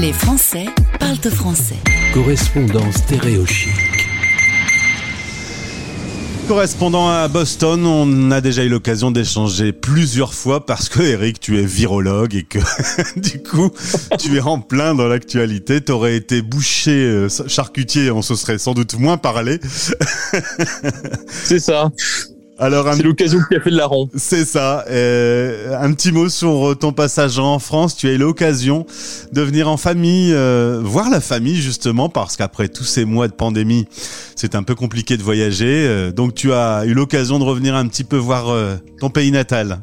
Les Français parlent français. Correspondance stéréochique. Correspondant à Boston, on a déjà eu l'occasion d'échanger plusieurs fois parce que Eric, tu es virologue et que du coup, tu es en plein dans l'actualité. T'aurais été boucher euh, charcutier, on se serait sans doute moins parlé. C'est ça. Alors, c'est l'occasion qui a fait de la ronde. C'est ça. Euh, un petit mot sur euh, ton passage en France. Tu as eu l'occasion de venir en famille, euh, voir la famille justement, parce qu'après tous ces mois de pandémie, c'est un peu compliqué de voyager. donc, tu as eu l'occasion de revenir un petit peu voir ton pays natal.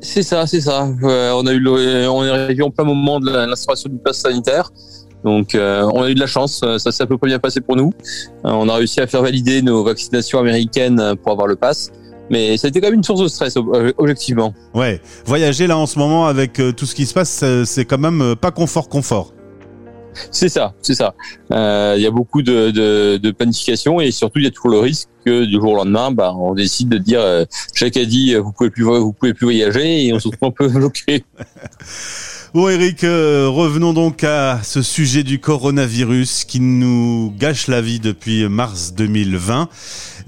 C'est ça, c'est ça. on a eu, on est arrivé en plein moment de l'instauration du pass sanitaire. Donc euh, on a eu de la chance, euh, ça s'est à peu près bien passé pour nous. Euh, on a réussi à faire valider nos vaccinations américaines pour avoir le pass. Mais ça a été quand même une source de stress, objectivement. Ouais, voyager là en ce moment avec tout ce qui se passe, c'est quand même pas confort confort. C'est ça, c'est ça. Il y a beaucoup de, de, planification et surtout il y a toujours le risque que du jour au lendemain, bah, on décide de dire chaque a dit vous pouvez plus vous pouvez plus voyager et on se retrouve un peu bloqué. Bon Eric, euh, revenons donc à ce sujet du coronavirus qui nous gâche la vie depuis mars 2020.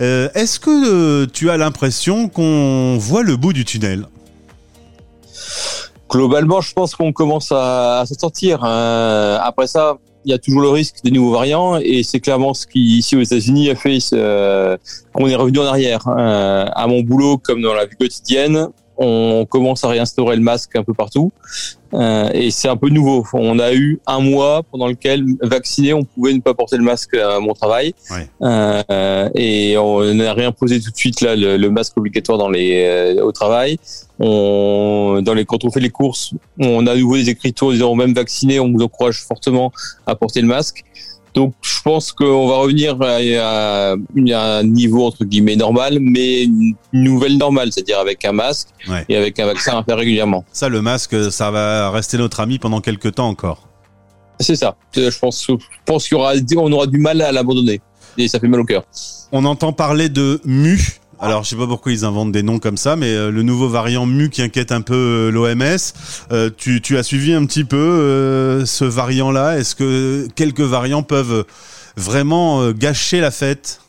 Euh, est-ce que euh, tu as l'impression qu'on voit le bout du tunnel? Globalement, je pense qu'on commence à, à s'en sortir. Hein. après ça, il y a toujours le risque des nouveaux variants et c'est clairement ce qui ici aux États-Unis a fait qu'on est revenu en arrière. Hein. à mon boulot comme dans la vie quotidienne, on commence à réinstaurer le masque un peu partout. Euh, et c'est un peu nouveau. On a eu un mois pendant lequel vacciné, on pouvait ne pas porter le masque à mon travail, euh, et on n'a rien posé tout de suite là le, masque obligatoire dans les euh, au travail. On, dans les quand on fait les courses, on a à nouveau des écritures disant même vacciné, on vous encourage fortement à porter le masque. Donc je pense qu'on va revenir à, un niveau entre guillemets normal, mais une nouvelle normale, c'est-à-dire avec un masque et avec un vaccin à faire régulièrement. Ça, le masque, ça va rester notre ami pendant quelques temps encore. C'est ça. Je pense, je pense y aura, on aura du mal à l'abandonner et ça fait mal au cœur. On entend parler de mu alors, je sais pas pourquoi ils inventent des noms comme ça, mais euh, le nouveau variant mu qui inquiète un peu euh, l'OMS. Euh, tu, tu, as suivi un petit peu ce variant-là? Est-ce que quelques variants peuvent vraiment gâcher la fête?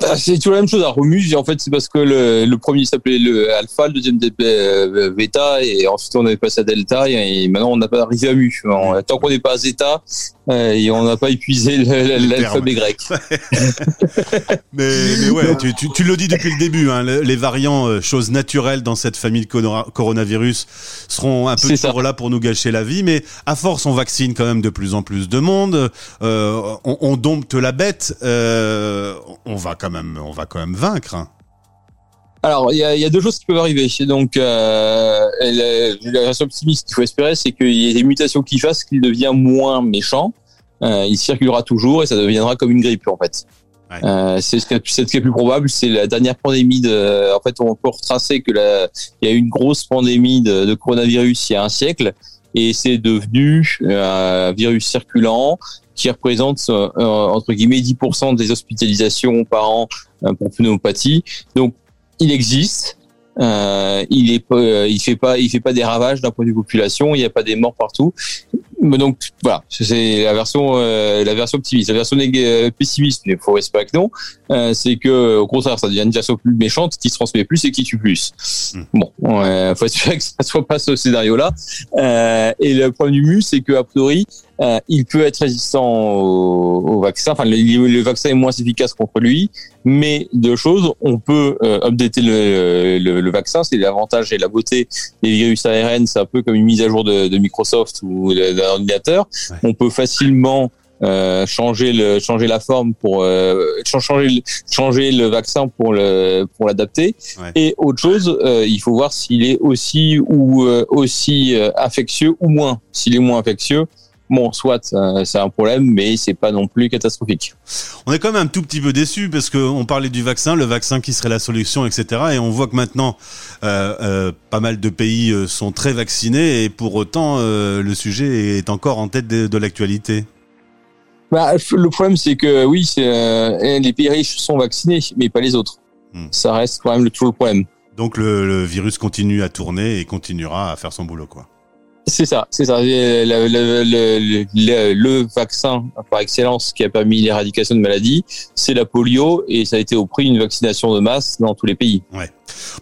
Bah, c'est toujours la même chose à Romus. En fait, c'est parce que le, le premier s'appelait le Alpha, le deuxième euh, Beta, et ensuite on avait passé à Delta, et, maintenant on n'a pas arrivé à Mu. tant qu'on n'est pas à Zeta, euh, et on n'a pas épuisé l'alphabet grec. mais, mais, ouais, tu, tu, tu, le dis depuis le début, hein, les variants, euh, choses naturelles dans cette famille de coronavirus, seront un peu toujours là pour nous gâcher la vie. Mais à force, on vaccine quand même de plus en plus de monde. Euh, on, on dompte la bête. On va quand même, on va quand même vaincre. Hein. Alors, il y a, y a, deux choses qui peuvent arriver. Donc, euh, la, version optimiste qu'il faut espérer, c'est qu'il y ait des mutations qui fassent qu'il devient moins méchant. Euh, il circulera toujours et ça deviendra comme une grippe, en fait. Euh, c'est ce, ce qui est plus probable. C'est la dernière pandémie de. En fait, on peut retracer que la, il y a eu une grosse pandémie de, de coronavirus il y a un siècle et c'est devenu euh, un virus circulant qui représente euh, entre guillemets 10% des hospitalisations par an euh, pour pneumopathie. Donc il existe. Euh, il est pas, il fait pas, il fait pas des ravages d'un point de vue population. Il n'y a pas des morts partout. Donc voilà, c'est la version, la version optimiste. La version pessimiste, il faut respecter non, c'est que au contraire, ça devient une version plus méchante, qui se transmet plus et qui tue plus. Hmm. Bon, il faut espérer que ça soit pas ce scénario-là. et le point du mu, c'est que a priori, euh, il peut être résistant au, vaccin. Enfin, le, vaccin est moins efficace contre lui, mais deux choses. On peut euh, updater le, vaccin, c'est l'avantage et la beauté des virus ARN. C'est un peu comme une mise à jour de, Microsoft ou d'un ordinateur. On peut facilement euh, changer le changer la forme pour euh, changer changer le vaccin pour le pour l'adapter. Et autre chose il faut voir s'il est aussi ou aussi infectieux ou moins. S'il est moins infectieux Bon, soit c'est un problème, mais c'est pas non plus catastrophique. On est quand même un tout petit peu déçu parce qu'on parlait du vaccin, le vaccin qui serait la solution, etc. Et on voit que maintenant, euh, euh, pas mal de pays euh, sont très vaccinés et pour autant, le sujet est encore en tête de, l'actualité. Bah, le problème, c'est que oui, les pays riches sont vaccinés, mais pas les autres. Hmm. Ça reste quand même le, toujours le problème. Donc le, le virus continue à tourner et continuera à faire son boulot, quoi. C'est ça, c'est ça. Le, vaccin par excellence qui a permis l'éradication de maladies, c'est la polio et ça a été au prix d'une vaccination de masse dans tous les pays.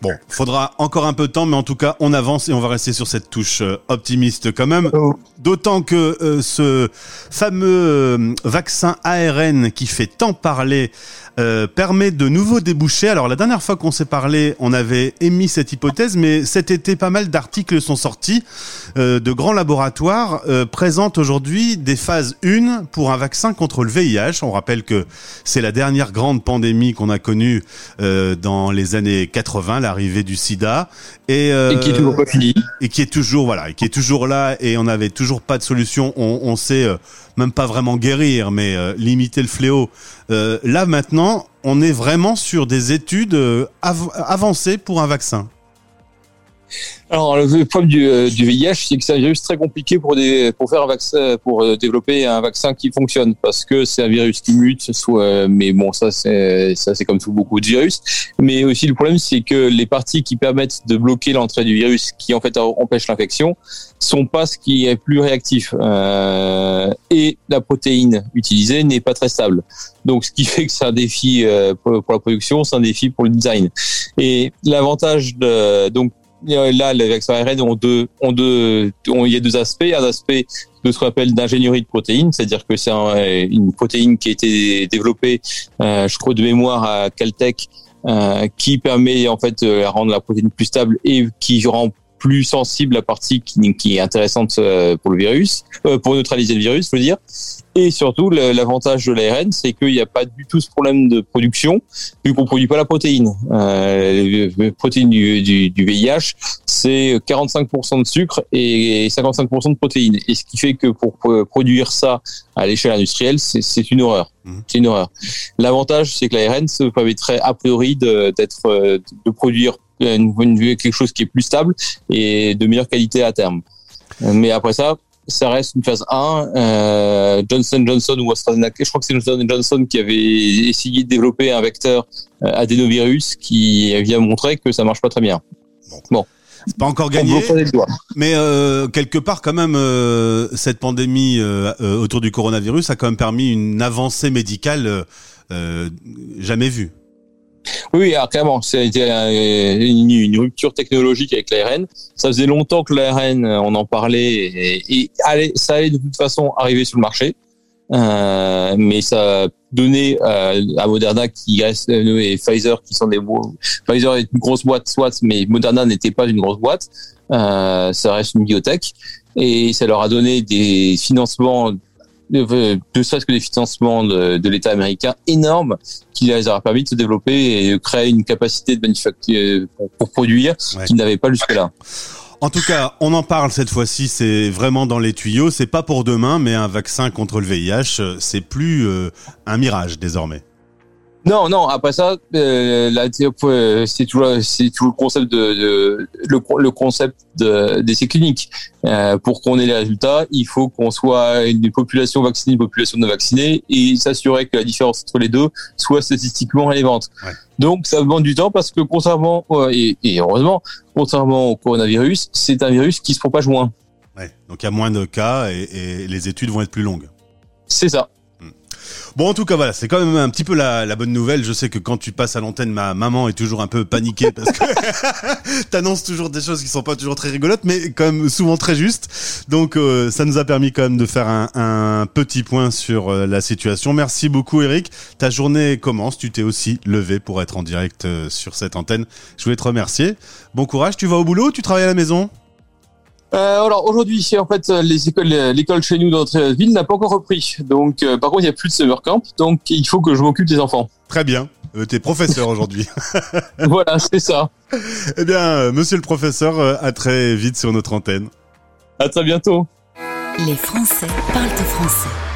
Bon, faudra encore un peu de temps, mais en tout cas, on avance et on va rester sur cette touche euh, optimiste quand même. Oh. D'autant que euh, ce fameux euh, vaccin ARN qui fait tant parler permet de nouveaux débouchés. Alors la dernière fois qu'on s'est parlé, on avait émis cette hypothèse, mais cet été, pas mal d'articles sont sortis de grands laboratoires présentent aujourd'hui des phases 1 pour un vaccin contre le VIH. On rappelle que c'est la dernière grande pandémie qu'on a connue dans les années 80 l'arrivée du SIDA, et, euh, et, qui est toujours pas fini, et qui est toujours voilà, et qui est toujours là, et on n'avait toujours pas de solution. On, on sait euh, même pas vraiment guérir, mais euh, limiter le fléau. là maintenant, on est vraiment sur des études avancées pour un vaccin. Alors le problème du, euh, du VIH, c'est que c'est un virus très compliqué pour des, pour faire un vaccin, pour euh, développer un vaccin qui fonctionne, parce que c'est un virus qui mute, soit, mais bon ça c'est ça c'est comme tout beaucoup de virus. Mais aussi le problème c'est que les parties qui permettent de bloquer l'entrée du virus, qui en fait empêchent l'infection, sont pas ce qui est plus réactif. Euh, et la protéine utilisée n'est pas très stable. Donc ce qui fait que c'est un défi euh, pour la production, c'est un défi pour le design. Et l'avantage de donc là, les vaccins ARN ont deux, ont deux, ont, il y a deux aspects. Un aspect de ce qu'on appelle d'ingénierie de protéines, c'est-à-dire que c'est une protéine qui a été développée, euh, je crois de mémoire à Caltech, euh, qui permet en fait de rendre la protéine plus stable et qui rend plus sensible la partie qui, qui est intéressante euh, pour le virus, euh, pour neutraliser le virus, je veux dire. Et surtout, l'avantage de l'ARN, c'est qu'il n'y a pas du tout ce problème de production, vu qu'on produit pas la protéine. Euh, la protéine du, du, du VIH, c'est 45% de sucre et 55% de protéines. Et ce qui fait que pour produire ça à l'échelle industrielle, c'est une horreur. Mmh. C'est une horreur. L'avantage, c'est que l'ARN se permettrait a priori d'être de, de produire une, une, quelque chose qui est plus stable et de meilleure qualité à terme. Mais après ça, ça reste une phase 1. Euh, Johnson Johnson ou AstraZeneca, je crois que c'est Johnson Johnson qui avait essayé de développer un vecteur euh, adénovirus qui vient montrer que ça marche pas très bien. Bon. C'est pas encore gagné, mais euh, quelque part quand même euh, cette pandémie euh, euh, autour du coronavirus a quand même permis une avancée médicale jamais vue. Oui, alors clairement, c'était une, une, rupture technologique avec l'ARN. Ça faisait longtemps que l'ARN, on en parlait, et, et ça allait de toute façon arriver sur le marché. Euh, mais ça donné euh, à Moderna qui reste euh, et Pfizer qui sont des Pfizer est une grosse boîte soit mais Moderna n'était pas une grosse boîte euh, ça reste une biotech et ça leur a donné des financements ne serait-ce que des financements de, de l'État américain énormes qui les aura permis de se développer et de créer une capacité de manufacture pour, produire qu'ils n'avaient pas jusque-là. En tout cas, on en parle cette fois-ci, c'est vraiment dans les tuyaux. C'est pas pour demain, mais un vaccin contre le VIH, euh, c'est plus euh, un mirage désormais. Non, non. Après ça, euh, euh, c'est c'est toujours le concept de, de le, le, concept d'essai clinique. Euh, pour qu'on ait les résultats, il faut qu'on soit une population vaccinée, une population non vaccinée, et s'assurer que la différence entre les deux soit statistiquement relevante. Donc, ça demande du temps parce que, contrairement et, et heureusement, contrairement au coronavirus, c'est un virus qui se propage moins. Ouais. Donc, il y a moins de cas et, et les études vont être plus longues. C'est ça. Bon, en tout cas, voilà, c'est quand même un petit peu la, la, bonne nouvelle. Je sais que quand tu passes à l'antenne, ma maman est toujours un peu paniquée parce que t'annonces toujours des choses qui sont pas toujours très rigolotes, mais quand même souvent très justes. Donc, euh, ça nous a permis quand même de faire un, un petit point sur euh, la situation. Merci beaucoup, Eric. Ta journée commence. Tu t'es aussi levé pour être en direct euh, sur cette antenne. Je voulais te remercier. Bon courage. Tu vas au boulot Tu travailles à la maison? Euh, alors aujourd'hui, en fait, les écoles, l'école chez nous dans notre ville n'a pas encore repris. Donc, euh, par contre, il n'y a plus de summer camp, donc il faut que je m'occupe des enfants. Très bien. Euh, T'es professeur aujourd'hui. voilà, c'est ça. Eh bien, euh, monsieur le professeur, euh, à très vite sur notre antenne. À très bientôt. Les Français parlent français.